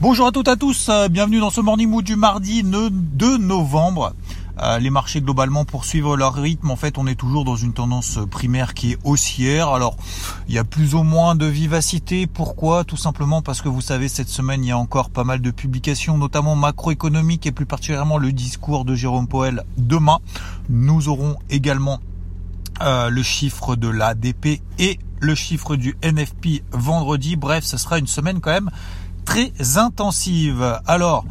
Bonjour à toutes et à tous, euh, bienvenue dans ce Morning Mood du mardi 2 novembre. Euh, les marchés globalement poursuivent leur rythme. En fait, on est toujours dans une tendance primaire qui est haussière. Alors, il y a plus ou moins de vivacité. Pourquoi? Tout simplement parce que vous savez, cette semaine, il y a encore pas mal de publications, notamment macroéconomiques et plus particulièrement le discours de Jérôme Powell demain. Nous aurons également euh, le chiffre de l'ADP et le chiffre du NFP vendredi. Bref, ce sera une semaine quand même très intensive. Alors,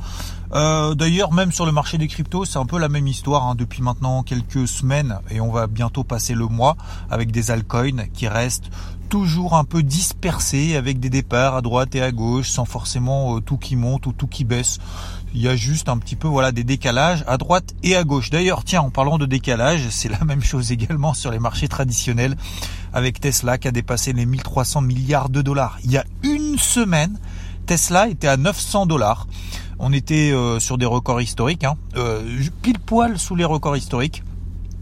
euh, D'ailleurs, même sur le marché des cryptos, c'est un peu la même histoire hein, depuis maintenant quelques semaines et on va bientôt passer le mois avec des altcoins qui restent toujours un peu dispersés avec des départs à droite et à gauche sans forcément euh, tout qui monte ou tout qui baisse. Il y a juste un petit peu voilà des décalages à droite et à gauche. D'ailleurs, tiens, en parlant de décalage, c'est la même chose également sur les marchés traditionnels avec Tesla qui a dépassé les 1300 milliards de dollars. Il y a une semaine, Tesla était à 900 dollars. On était euh, sur des records historiques, hein. euh, pile poil sous les records historiques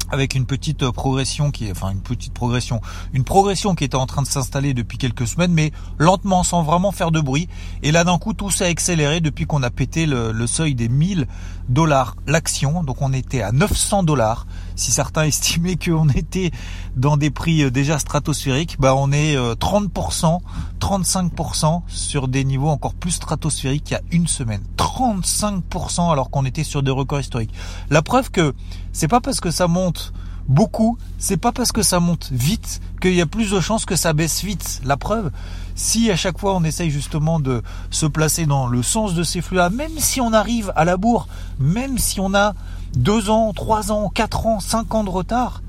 avec une petite euh, progression qui est, enfin une petite progression, une progression qui était en train de s'installer depuis quelques semaines, mais lentement, sans vraiment faire de bruit. Et là, d'un coup, tout s'est accéléré depuis qu'on a pété le, le, seuil des 1000 dollars l'action. Donc, on était à 900 dollars. Si certains estimaient qu'on était dans des prix euh, déjà stratosphériques, bah, on est 30%, euh, 35% sur des niveaux encore plus stratosphériques il y a une semaine. 35% alors qu'on était sur des records historiques. La preuve que c'est pas parce que ça monte beaucoup, c'est pas parce que ça monte vite qu'il y a plus de chances que ça baisse vite. La preuve, si à chaque fois on essaye justement de se placer dans le sens de ces flux-là, même si on arrive à la bourre, même si on a deux ans, trois ans, quatre ans, cinq ans de retard,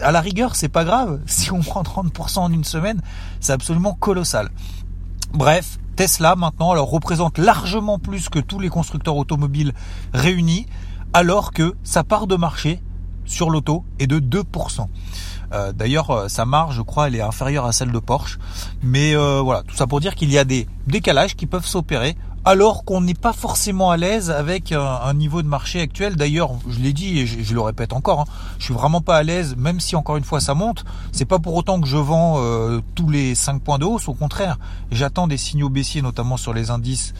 à la rigueur, c'est pas grave. Si on prend 30% en une semaine, c'est absolument colossal. Bref, Tesla maintenant alors représente largement plus que tous les constructeurs automobiles réunis alors que sa part de marché sur l'auto est de 2%. Euh, D'ailleurs, euh, sa marge, je crois, elle est inférieure à celle de Porsche. Mais euh, voilà, tout ça pour dire qu'il y a des décalages qui peuvent s'opérer alors qu'on n'est pas forcément à l'aise avec un, niveau de marché actuel. D'ailleurs, je l'ai dit et je, le répète encore, hein, je suis vraiment pas à l'aise, même si encore une fois ça monte. C'est pas pour autant que je vends euh, tous les 5 points de hausse. Au contraire, j'attends des signaux baissiers, notamment sur les indices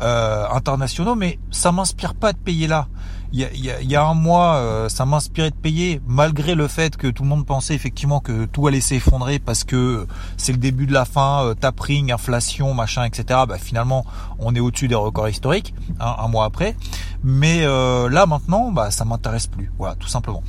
euh, internationaux, mais ça m'inspire pas de payer là il y a, un mois, euh, ça m'inspirait de payer, malgré le fait que tout le monde pensait effectivement que tout allait s'effondrer parce que c'est le début de la fin, euh, tapering, inflation, machin, etc. Bah, finalement, on est au-dessus des records historiques, hein, un mois après. Mais euh, là maintenant, bah, ça m'intéresse plus. Voilà, tout simplement.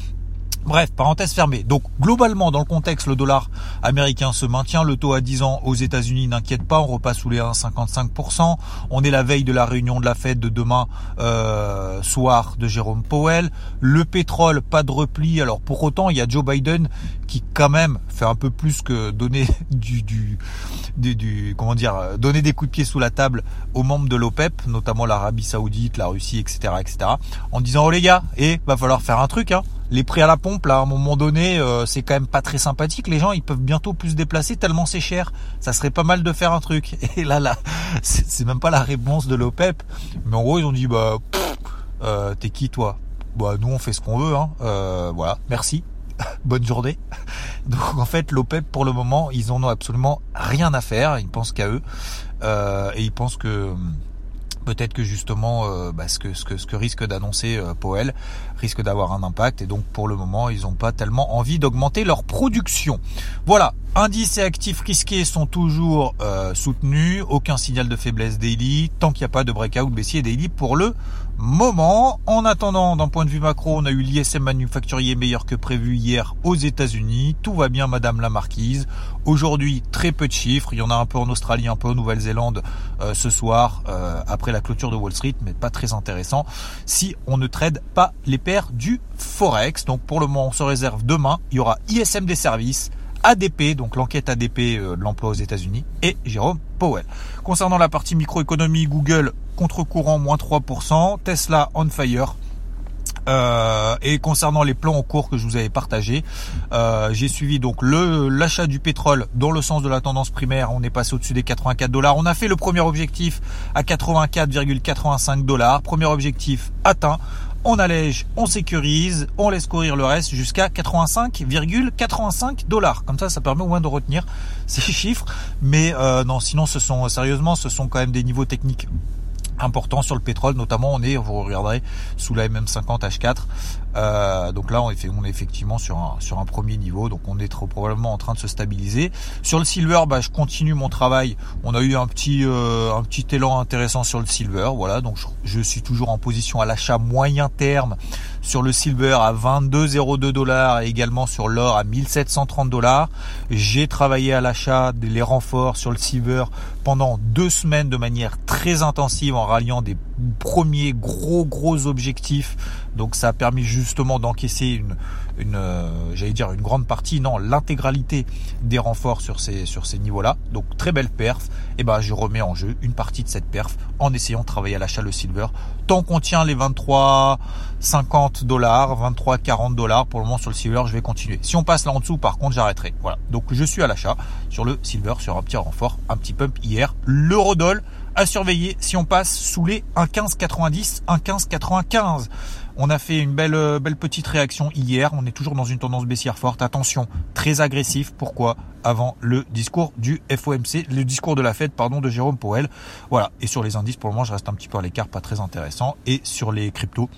Bref, parenthèse fermée. Donc globalement, dans le contexte, le dollar américain se maintient. Le taux à 10 ans aux États-Unis n'inquiète pas. On repasse sous les 1,55%. On est la veille de la réunion de la Fed de demain euh, soir de Jérôme Powell. Le pétrole, pas de repli. Alors pour autant, il y a Joe Biden qui quand même fait un peu plus que donner du, du, du, comment dire, donner des coups de pied sous la table aux membres de l'OPEP, notamment l'Arabie Saoudite, la Russie, etc., etc., en disant oh les gars, et va falloir faire un truc, hein les prix à la pompe là à un moment donné euh, c'est quand même pas très sympathique. Les gens ils peuvent bientôt plus se déplacer tellement c'est cher. Ça serait pas mal de faire un truc. Et là là c'est même pas la réponse de l'OPEP. Mais en gros ils ont dit bah euh, t'es qui toi? Bah nous on fait ce qu'on veut hein. Euh, voilà. Merci. Bonne journée. Donc en fait l'OPEP pour le moment ils en ont absolument rien à faire. Ils pensent qu'à eux. Et ils pensent que peut-être que justement euh, bah, ce, que, ce, que, ce que risque d'annoncer euh, Powell risque d'avoir un impact et donc pour le moment ils n'ont pas tellement envie d'augmenter leur production. Voilà, indices et actifs risqués sont toujours euh, soutenus, aucun signal de faiblesse daily, tant qu'il n'y a pas de breakout baissier daily pour le moment. En attendant, d'un point de vue macro, on a eu l'ISM manufacturier meilleur que prévu hier aux États-Unis. Tout va bien, Madame la Marquise. Aujourd'hui, très peu de chiffres. Il y en a un peu en Australie, un peu en Nouvelle-Zélande euh, ce soir, euh, après la clôture de Wall Street, mais pas très intéressant si on ne trade pas les paires du Forex. Donc pour le moment, on se réserve demain. Il y aura ISM des services ADP, donc l'enquête ADP de l'emploi aux États-Unis, et Jérôme Powell. Concernant la partie microéconomie, Google contre-courant moins 3%, Tesla on fire, euh, et concernant les plans en cours que je vous avais partagés, euh, j'ai suivi donc l'achat du pétrole dans le sens de la tendance primaire. On est passé au-dessus des 84 dollars. On a fait le premier objectif à 84,85 dollars. Premier objectif atteint. On allège, on sécurise, on laisse courir le reste jusqu'à 85,85 dollars. Comme ça, ça permet au moins de retenir ces chiffres. Mais euh, non, sinon, ce sont sérieusement, ce sont quand même des niveaux techniques important sur le pétrole, notamment on est, vous regarderez, sous la MM50 H4. Euh, donc là, on est, on est effectivement sur un, sur un premier niveau, donc on est trop probablement en train de se stabiliser. Sur le silver, bah, je continue mon travail. On a eu un petit, euh, un petit élan intéressant sur le silver, voilà. Donc je, suis toujours en position à l'achat moyen terme sur le silver à 22,02 dollars et également sur l'or à 1730 dollars. J'ai travaillé à l'achat des renforts sur le silver pendant deux semaines de manière très intensive en ralliant des premiers gros gros objectifs. Donc ça a permis justement d'encaisser une, une euh, j'allais dire une grande partie, non, l'intégralité des renforts sur ces sur ces niveaux-là. Donc très belle perf. Et ben je remets en jeu une partie de cette perf en essayant de travailler à l'achat le silver. Tant qu'on tient les 23 50 dollars, 23 40 dollars pour le moment sur le silver, je vais continuer. Si on passe là en dessous, par contre, j'arrêterai. Voilà. Donc je suis à l'achat sur le silver sur un petit renfort, un petit pump hier. L'eurodoll à surveiller si on passe sous les 1,1590, 1,1595. On a fait une belle, euh, belle petite réaction hier. On est toujours dans une tendance baissière forte. Attention, très agressif. Pourquoi? Avant le discours du FOMC, le discours de la Fed, pardon, de Jérôme Powell. Voilà. Et sur les indices, pour le moment, je reste un petit peu à l'écart, pas très intéressant. Et sur les cryptos,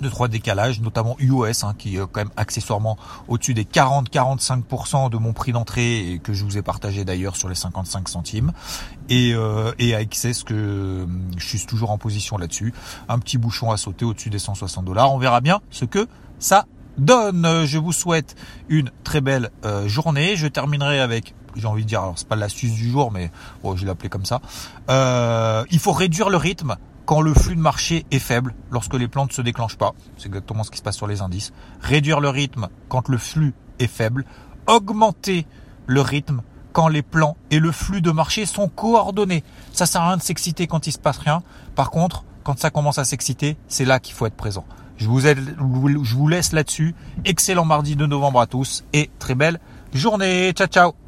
de trois décalages, notamment UOS, hein, qui est quand même accessoirement au-dessus des 40-45% de mon prix d'entrée et que je vous ai partagé d'ailleurs sur les 55 centimes. Et, euh, et AXS que euh, je suis toujours en position là-dessus. Un petit bouchon à sauter au-dessus des 160 dollars. On verra bien ce que ça donne. Je vous souhaite une très belle euh, journée. Je terminerai avec j'ai envie de dire, alors c'est pas l'astuce du jour, mais bon, je vais l'appeler comme ça. Euh, il faut réduire le rythme quand le flux de marché est faible, lorsque les plantes ne se déclenchent pas. C'est exactement ce qui se passe sur les indices. Réduire le rythme quand le flux est faible. Augmenter le rythme quand les plans et le flux de marché sont coordonnés. Ça sert à rien de s'exciter quand il se passe rien. Par contre, quand ça commence à s'exciter, c'est là qu'il faut être présent. Je vous, je vous laisse là-dessus. Excellent mardi de novembre à tous et très belle journée. Ciao, ciao.